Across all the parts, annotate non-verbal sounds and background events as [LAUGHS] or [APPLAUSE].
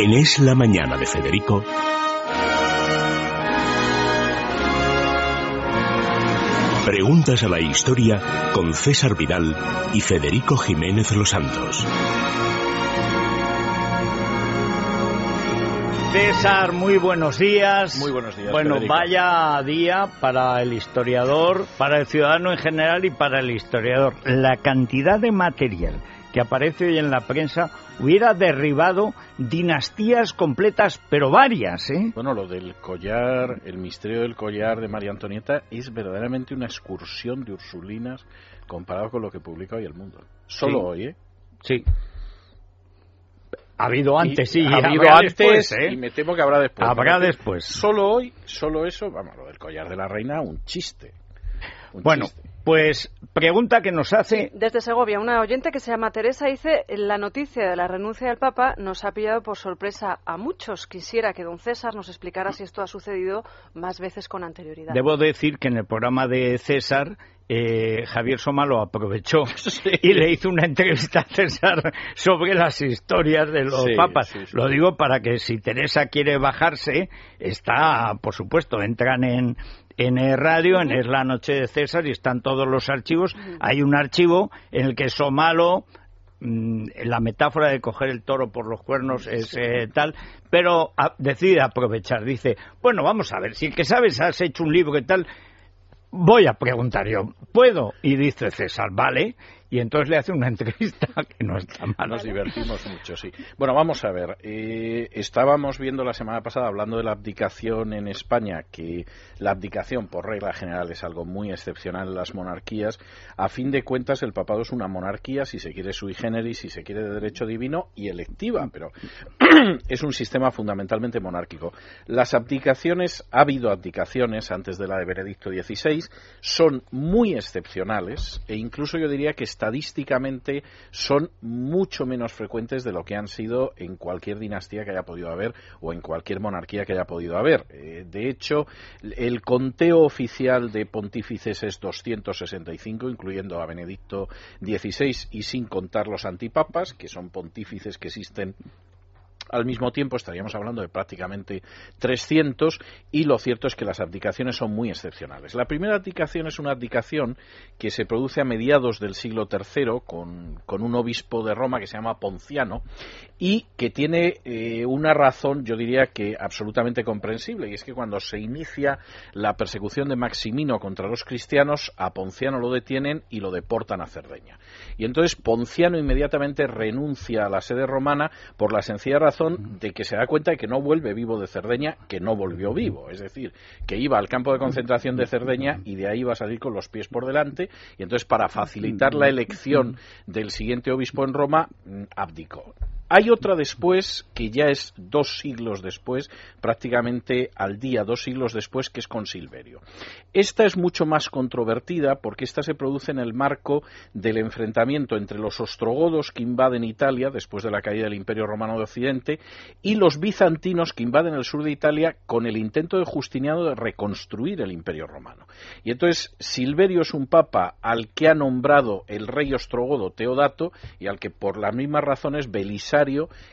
En Es la Mañana de Federico. Preguntas a la historia con César Vidal y Federico Jiménez Los Santos. César, muy buenos días. Muy buenos días. Bueno, Federico. vaya día para el historiador, para el ciudadano en general y para el historiador. La cantidad de material que aparece hoy en la prensa hubiera derribado dinastías completas, pero varias, ¿eh? Bueno, lo del collar, el misterio del collar de María Antonieta es verdaderamente una excursión de Ursulinas comparado con lo que publica hoy el mundo. Solo Sí. hoy, ¿eh? Sí. Ha habido antes, Y sí. Ha habido habrá antes después, ¿eh? y me temo que habrá después. Habrá después. Solo hoy, solo eso, vamos, lo del collar de la reina, un chiste. Un Bueno, chiste. Pues pregunta que nos hace Desde Segovia, una oyente que se llama Teresa dice, la noticia de la renuncia del Papa nos ha pillado por sorpresa a muchos. Quisiera que don César nos explicara si esto ha sucedido más veces con anterioridad. Debo decir que en el programa de César, eh, Javier Soma lo aprovechó [LAUGHS] y le hizo una entrevista a César sobre las historias de los Sí, papas. sí, sí. Lo digo para que si Teresa quiere bajarse, está, por supuesto, entran en, en el radio, en Es la Noche de César y están todos los archivos. Hay un archivo en el que Somalo mm, la metáfora de coger el toro por los cuernos es eh, tal, pero a- decide aprovechar. Dice, bueno, vamos a ver, si el que sabes has hecho un libro y tal, voy a preguntar yo, ¿puedo? Y dice César, vale. Y entonces le hace una [LAUGHS] entrevista que no está mal. Nos divertimos mucho, sí. Bueno, vamos a ver. eh, estábamos viendo la semana pasada, hablando de la abdicación en España, que la abdicación, por regla general, es algo muy excepcional en las monarquías. A fin de cuentas, el papado es una monarquía, si se quiere sui generis, si se quiere de derecho divino y electiva, pero [CLEARS THROAT] es un sistema fundamentalmente monárquico. Las abdicaciones, ha habido abdicaciones antes de la de Benedicto XVI, son muy excepcionales e incluso yo diría que estadísticamente son mucho menos frecuentes de lo que han sido en cualquier dinastía que haya podido haber o en cualquier monarquía que haya podido haber. Eh, de hecho, el conteo oficial de pontífices es 265, incluyendo a Benedicto XVI y sin contar los antipapas, que son pontífices que existen al mismo tiempo estaríamos hablando de prácticamente 300 y lo cierto es que las abdicaciones son muy excepcionales. La primera abdicación es una abdicación que se produce a mediados del siglo III con, con un obispo de Roma que se llama Ponciano y que tiene eh, una razón, yo diría que absolutamente comprensible, y es que cuando se inicia la persecución de Maximino contra los cristianos, a Ponciano lo detienen y lo deportan a Cerdeña. Y entonces Ponciano inmediatamente renuncia a la sede romana por la sencilla razón de que se da cuenta de que no vuelve vivo de Cerdeña, que no volvió vivo. Es decir, que iba al campo de concentración de Cerdeña y de ahí iba a salir con los pies por delante. Y entonces, para facilitar la elección del siguiente obispo en Roma, mm, abdicó. Hay otra después, que ya es dos siglos después, prácticamente al día, dos siglos después, que es con Silverio. Esta es mucho más controvertida porque esta se produce en el marco del enfrentamiento entre los ostrogodos que invaden Italia después de la caída del Imperio Romano de Occidente y los bizantinos que invaden el sur de Italia con el intento de Justiniano de reconstruir el Imperio Romano. Y entonces Silverio es un papa al que ha nombrado el rey ostrogodo Teodato y al que por las mismas razones Belisario,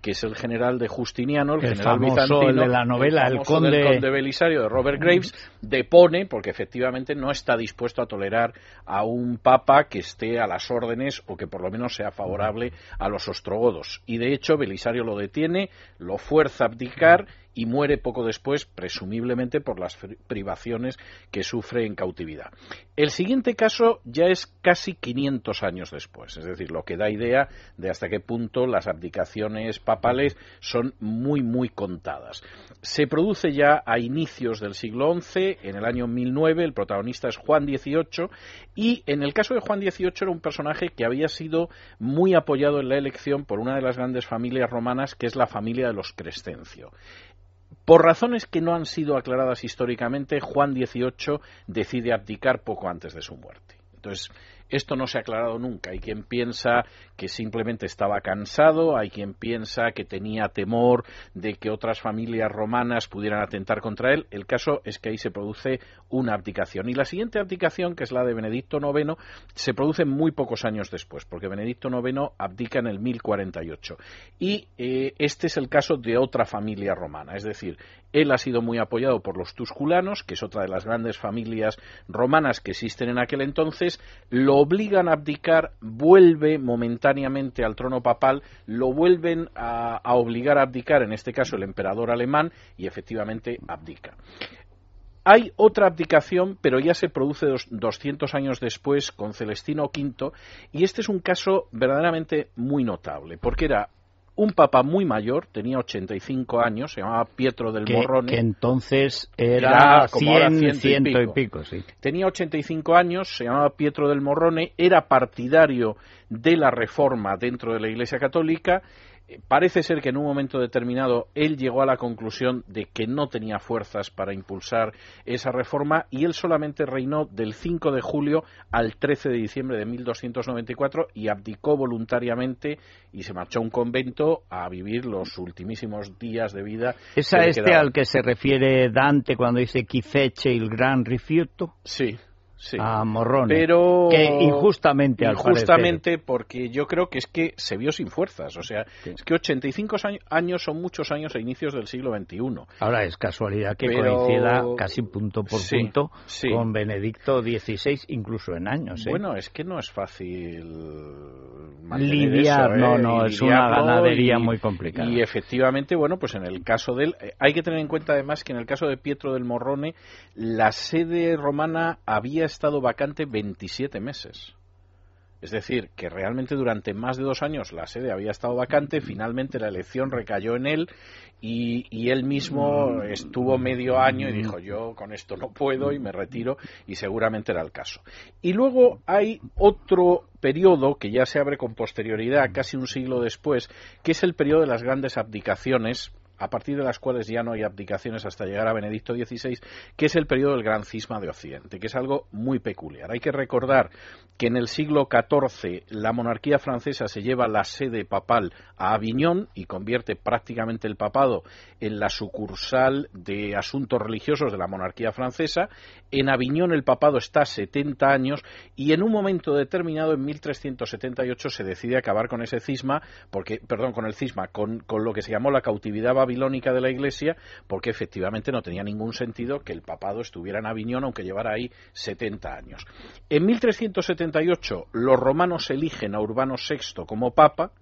que es el general de Justiniano, el, El general famoso, bizantino, el de la novela, el del conde- conde Belisario de Robert Graves, depone porque efectivamente no está dispuesto a tolerar a un papa que esté a las órdenes o que por lo menos sea favorable a los ostrogodos. Y de hecho Belisario lo detiene, lo fuerza a abdicar y muere poco después, presumiblemente por las privaciones que sufre en cautividad. El siguiente caso ya es casi 500 años después, es decir, lo que da idea de hasta qué punto las abdicaciones papales son muy, muy contadas. Se produce ya a inicios del siglo XI, en el año 1009, el protagonista es Juan XVIII, y en el caso de Juan XVIII era un personaje que había sido muy apoyado en la elección por una de las grandes familias romanas, que es la familia de los Crescencio. Por razones que no han sido aclaradas históricamente, Juan XVIII decide abdicar poco antes de su muerte. Entonces, Esto no se ha aclarado nunca. Hay quien piensa que simplemente estaba cansado, hay quien piensa que tenía temor de que otras familias romanas pudieran atentar contra él. El caso es que ahí se produce una abdicación. Y la siguiente abdicación, que es la de Benedicto IX, se produce muy pocos años después, porque Benedicto IX abdica en el 1048. Y eh, este es el caso de otra familia romana, es decir, él ha sido muy apoyado por los tusculanos, que es otra de las grandes familias romanas que existen en aquel entonces, lo obligan a abdicar, vuelve momentáneamente al trono papal, lo vuelven a, obligar a abdicar, en este caso el emperador alemán, y efectivamente abdica. Hay otra abdicación, pero ya se produce 200 años después con Celestino V, y este es un caso verdaderamente muy notable, porque era un papa muy mayor, tenía 85 años, se llamaba Pietro del Morrone. Que entonces era, como ciento, y, pico. sí. Tenía 85 años, se llamaba Pietro del Morrone, era partidario de la reforma dentro de la Iglesia Católica parece ser que en un momento determinado él llegó a la conclusión de que no tenía fuerzas para impulsar esa reforma y él solamente reinó del 5 de julio al 13 de diciembre de 1294 y abdicó voluntariamente y se marchó a un convento a vivir los ultimísimos días de vida. ¿Es a este al que se refiere Dante cuando dice Quifeche el gran rifiuto? Sí, a Morrone. Pero que injustamente, al Injustamente porque yo creo que es que se vio sin fuerzas. O sea, es que 85 años son muchos años a inicios del siglo XXI. Ahora es casualidad que coincida casi punto por punto con Benedicto XVI, incluso en años. ¿eh? Bueno, es que no es fácil lidiar, no, ¿eh? no, es una ganadería muy complicada. Y efectivamente, bueno, pues en el caso de él, eh, hay que tener en cuenta además que en el caso de Pietro del Morrone, la sede romana había estado vacante 27 meses. Es decir, que realmente durante más de dos años la sede había estado vacante, finalmente la elección recayó en él y, y, él mismo estuvo medio año y dijo yo con esto no puedo y me retiro y seguramente era el caso. Y luego hay otro periodo que ya se abre con posterioridad, casi un siglo después, que es el periodo de las grandes abdicaciones a partir de las cuales ya no hay abdicaciones hasta llegar a Benedicto XVI, que es el periodo del gran cisma de Occidente, que es algo muy peculiar. Hay que recordar que en el siglo XIV la monarquía francesa se lleva la sede papal a Aviñón y convierte prácticamente el papado en la sucursal de asuntos religiosos de la monarquía francesa. En Aviñón el papado está 70 años y en un momento determinado, en 1378, se decide acabar con ese cisma, porque, perdón, con el cisma, con, con lo que se llamó la cautividad babilónica de la Iglesia, porque efectivamente no tenía ningún sentido que el papado estuviera en Aviñón, aunque llevara ahí 70 años. En 1378 los romanos eligen a Urbano VI como papa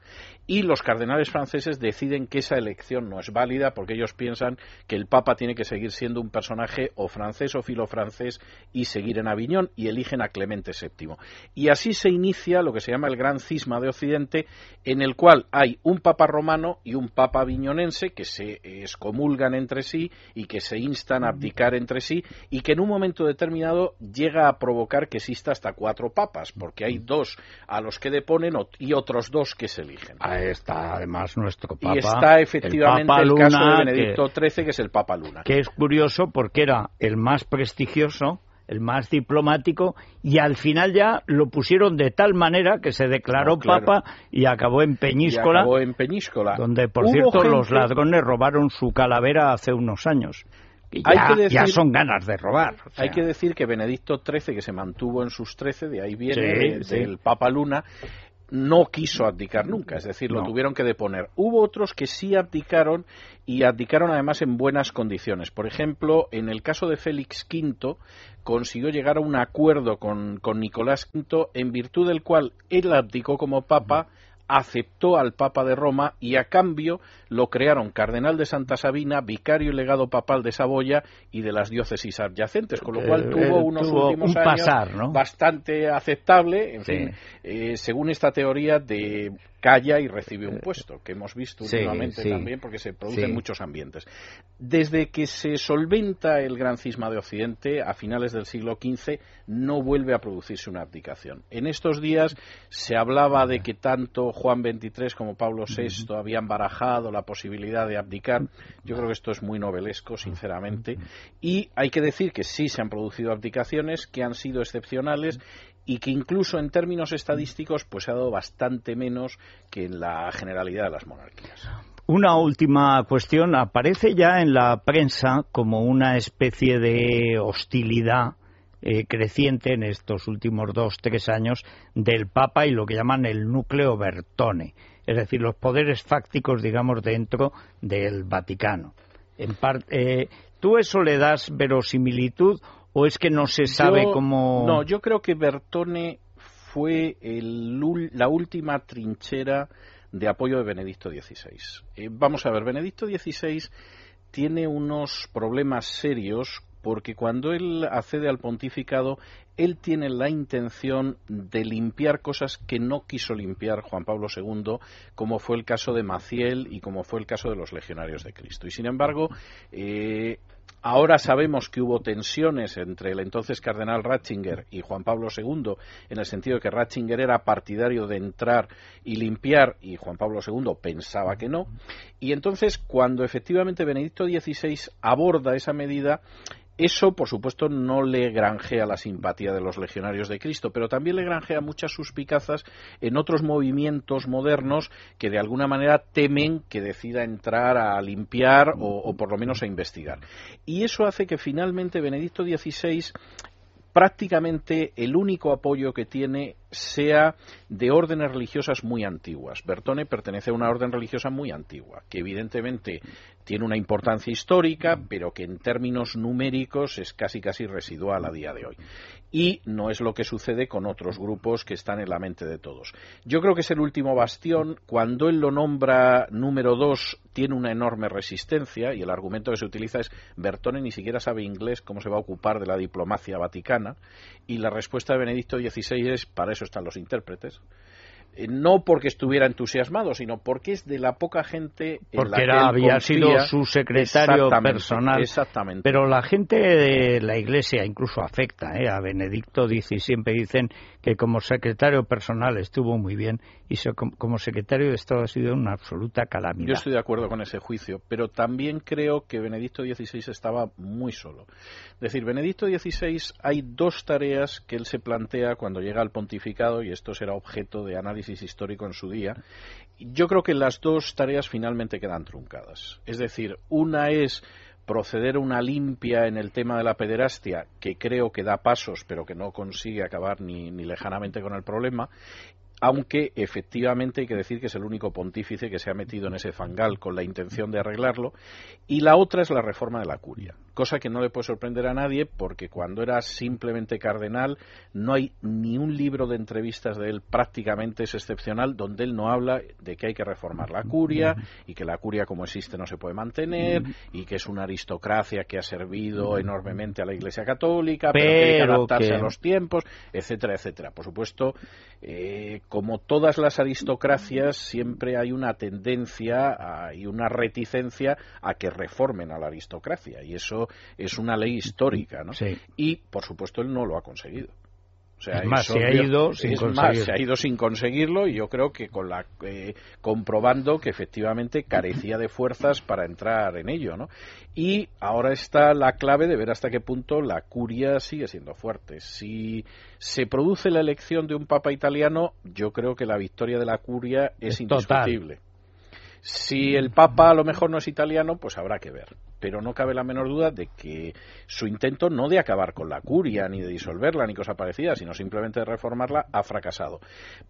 y los cardenales franceses deciden que esa elección no es válida porque ellos piensan que el Papa tiene que seguir siendo un personaje o francés o filofrancés y seguir en Aviñón y eligen a Clemente VII. Y así se inicia lo que se llama el Gran Cisma de Occidente, en el cual hay un Papa romano y un Papa aviñonense que se excomulgan entre sí y que se instan a abdicar entre sí y que en un momento determinado llega a provocar que exista hasta cuatro papas, porque hay dos a los que deponen y otros dos que se eligen está además nuestro Papa. Y está efectivamente el, caso de Benedicto XIII, que es el Papa Luna. Que es curioso porque era el más prestigioso, el más diplomático, y al final ya lo pusieron de tal manera que se declaró Papa y acabó en Peñíscola. acabó en Peñíscola. Donde, por cierto, los ladrones robaron su calavera hace unos años. Y ya, son ganas de robar. Hay que decir que Benedicto XIII, que se mantuvo en sus 13, de ahí viene, del Papa Luna, no quiso abdicar nunca, es decir, lo tuvieron que deponer. Hubo otros que sí abdicaron y abdicaron además en buenas condiciones. Por ejemplo, en el caso de Félix V, consiguió llegar a un acuerdo con, con Nicolás V, en virtud del cual él abdicó como papa aceptó al Papa de Roma y a cambio lo crearon cardenal de Santa Sabina, vicario y legado papal de Saboya y de las diócesis adyacentes, con lo cual eh, tuvo unos últimos años bastante aceptable, en fin, eh, según esta teoría de calla y recibe un puesto, que hemos visto últimamente también porque se produce en muchos ambientes. Desde que se solventa el gran cisma de Occidente a finales del siglo XV, no vuelve a producirse una abdicación. En estos días se hablaba de que tanto Juan XXIII como Pablo VI habían barajado la posibilidad de abdicar. Yo creo que esto es muy novelesco, sinceramente. Y hay que decir que sí se han producido abdicaciones, que han sido excepcionales y que incluso en términos estadísticos pues ha dado bastante menos que en la generalidad de las monarquías. Una última cuestión. Aparece ya en la prensa como una especie de hostilidad eh, creciente en estos últimos dos, tres años del Papa y lo que llaman el núcleo Bertone, es decir, los poderes fácticos, digamos, dentro del Vaticano. En parte, eh, ¿Tú eso le das verosimilitud o es que no se sabe cómo.? No, yo creo que Bertone fue la última trinchera de apoyo de Benedicto XVI. Eh, vamos a ver, Benedicto XVI tiene unos problemas serios porque cuando él accede al pontificado, él tiene la intención de limpiar cosas que no quiso limpiar Juan Pablo II, como fue el caso de Maciel y como fue el caso de los legionarios de Cristo. Y sin embargo, eh, Ahora sabemos que hubo tensiones entre el entonces cardenal Ratzinger y Juan Pablo II, en el sentido de que Ratzinger era partidario de entrar y limpiar y Juan Pablo II pensaba que no. Y entonces, cuando efectivamente Benedicto XVI aborda esa medida, eso, por supuesto, no le granjea la simpatía de los legionarios de Cristo, pero también le granjea muchas suspicazas en otros movimientos modernos que de alguna manera temen que decida entrar a limpiar o, o por lo menos a investigar. Y eso hace que finalmente Benedicto XVI prácticamente el único apoyo que tiene sea de órdenes religiosas muy antiguas. Bertone pertenece a una orden religiosa muy antigua, que evidentemente tiene una importancia histórica, pero que en términos numéricos es casi casi residual a día de hoy. Y no es lo que sucede con otros grupos que están en la mente de todos. Yo creo que es el último bastión. Cuando él lo nombra número dos, tiene una enorme resistencia, y el argumento que se utiliza es Bertone ni siquiera sabe inglés, cómo se va a ocupar de la diplomacia vaticana, y la respuesta de Benedicto XVI es para eso están los intérpretes. Eh, no porque estuviera entusiasmado, sino porque es de la poca gente en porque la había sido su secretario personal. Exactamente. Pero la gente de la Iglesia incluso afecta ¿eh? a Benedicto dice siempre dicen que como secretario personal estuvo muy bien y como secretario de Estado ha sido una absoluta calamidad. Yo estoy de acuerdo con ese juicio, pero también creo que Benedicto XVI estaba muy solo. Es decir, Benedicto XVI hay dos tareas que él se plantea cuando llega al pontificado y esto será objeto de análisis histórico en su día. Yo creo que las dos tareas finalmente quedan truncadas. Es decir, una es proceder a una limpia en el tema de la pederastia, que creo que da pasos, pero que no consigue acabar ni, ni lejanamente con el problema, aunque efectivamente hay que decir que es el único pontífice que se ha metido en ese fangal con la intención de arreglarlo, y la otra es la reforma de la curia, cosa que no le puede sorprender a nadie porque cuando era simplemente cardenal no hay ni un libro de entrevistas de él prácticamente es excepcional donde él no habla de que hay que reformar la curia y que la curia como existe no se puede mantener y que es una aristocracia que ha servido enormemente a la Iglesia Católica, pero, que hay que adaptarse a los tiempos, etcétera, etcétera. Por supuesto, eh, como todas las aristocracias, siempre hay una tendencia y una reticencia a que reformen a la aristocracia, y eso es una ley histórica, ¿no? Y, por supuesto, él no lo ha conseguido. O sea, más, se ha ido sin conseguirlo. se ha ido sin conseguirlo y yo creo que con la eh, comprobando que efectivamente carecía de fuerzas para entrar en ello, ¿no? Y ahora está la clave de ver hasta qué punto la curia sigue siendo fuerte. Si se produce la elección de un papa italiano, yo creo que la victoria de la curia es, indiscutible. Si el Papa a lo mejor no es italiano, pues habrá que ver. Pero no cabe la menor duda de que su intento no de acabar con la curia, ni de disolverla, ni cosa parecida, sino simplemente de reformarla, ha fracasado.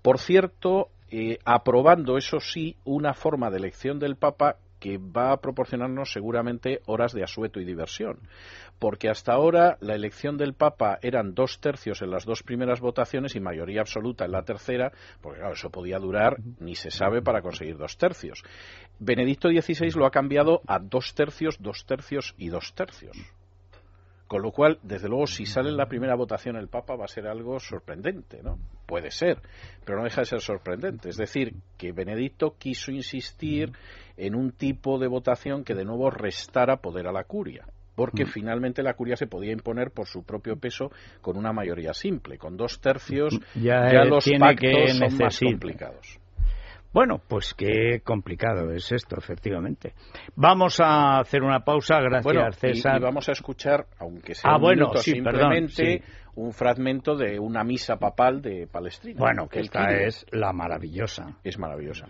Por cierto, eh, aprobando, eso sí, una forma de elección del Papa que va a proporcionarnos seguramente horas de asueto y diversión. Porque hasta ahora la elección del Papa eran dos tercios en las dos primeras votaciones y mayoría absoluta en la tercera, porque claro, eso podía durar, ni se sabe, para conseguir dos tercios. Benedicto XVI lo ha cambiado a dos tercios, dos tercios y dos tercios. Con lo cual, desde luego, si sale en la primera votación el Papa va a ser algo sorprendente, ¿no? Puede ser, pero no deja de ser sorprendente. Es decir, que Benedicto quiso insistir en un tipo de votación que de nuevo restara poder a la curia porque finalmente la curia se podía imponer por su propio peso con una mayoría simple. Con dos tercios ya, los pactos son más complicados. Bueno, pues qué complicado es esto, efectivamente. Vamos a hacer una pausa, gracias César. Y, vamos a escuchar, aunque sea ah, un bueno, simplemente un fragmento de una misa papal de Palestina. Bueno, que esta es la maravillosa. Es maravillosa.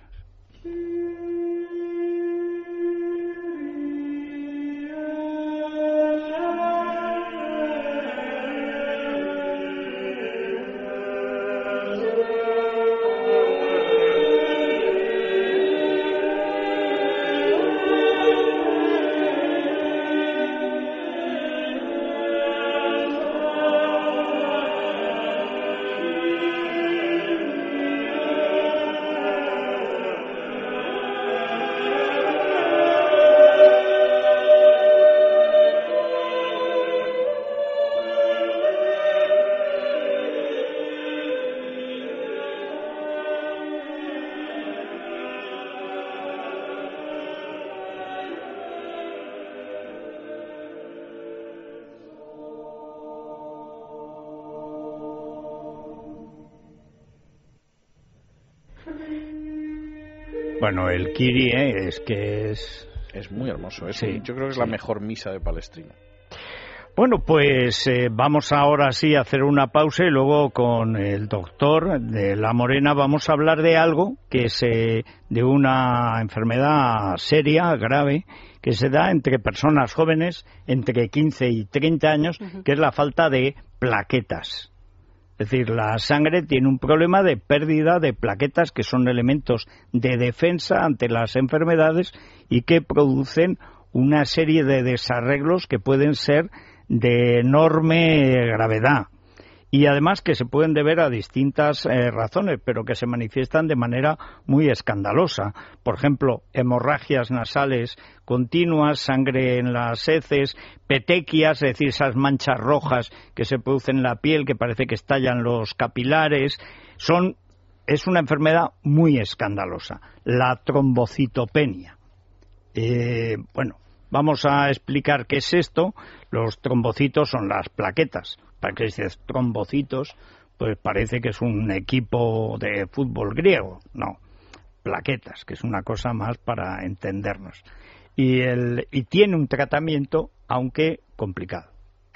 Bueno, el Kiri es que es... Es muy hermoso. Es, yo creo que es la mejor misa de Palestrina. Bueno, pues eh, vamos ahora sí a hacer una pausa y luego con el doctor de La Morena vamos a hablar de algo que es de una enfermedad seria, grave, que se da entre personas jóvenes entre 15 y 30 años, que es la falta de plaquetas. Es decir, la sangre tiene un problema de pérdida de plaquetas que son elementos de defensa ante las enfermedades y que producen una serie de desarreglos que pueden ser de enorme gravedad y además que se pueden deber a distintas eh, razones, pero que se manifiestan de manera muy escandalosa. Por ejemplo, hemorragias nasales continuas, sangre en las heces, petequias, es decir, esas manchas rojas que se producen en la piel, que parece que estallan los capilares, son es una enfermedad muy escandalosa, la trombocitopenia. Eh, bueno, vamos a explicar qué es esto. Los trombocitos son las plaquetas para que dices trombocitos, pues parece que es un equipo de fútbol griego. No, plaquetas, que es una cosa más para entendernos. Y, el, y tiene un tratamiento, aunque complicado.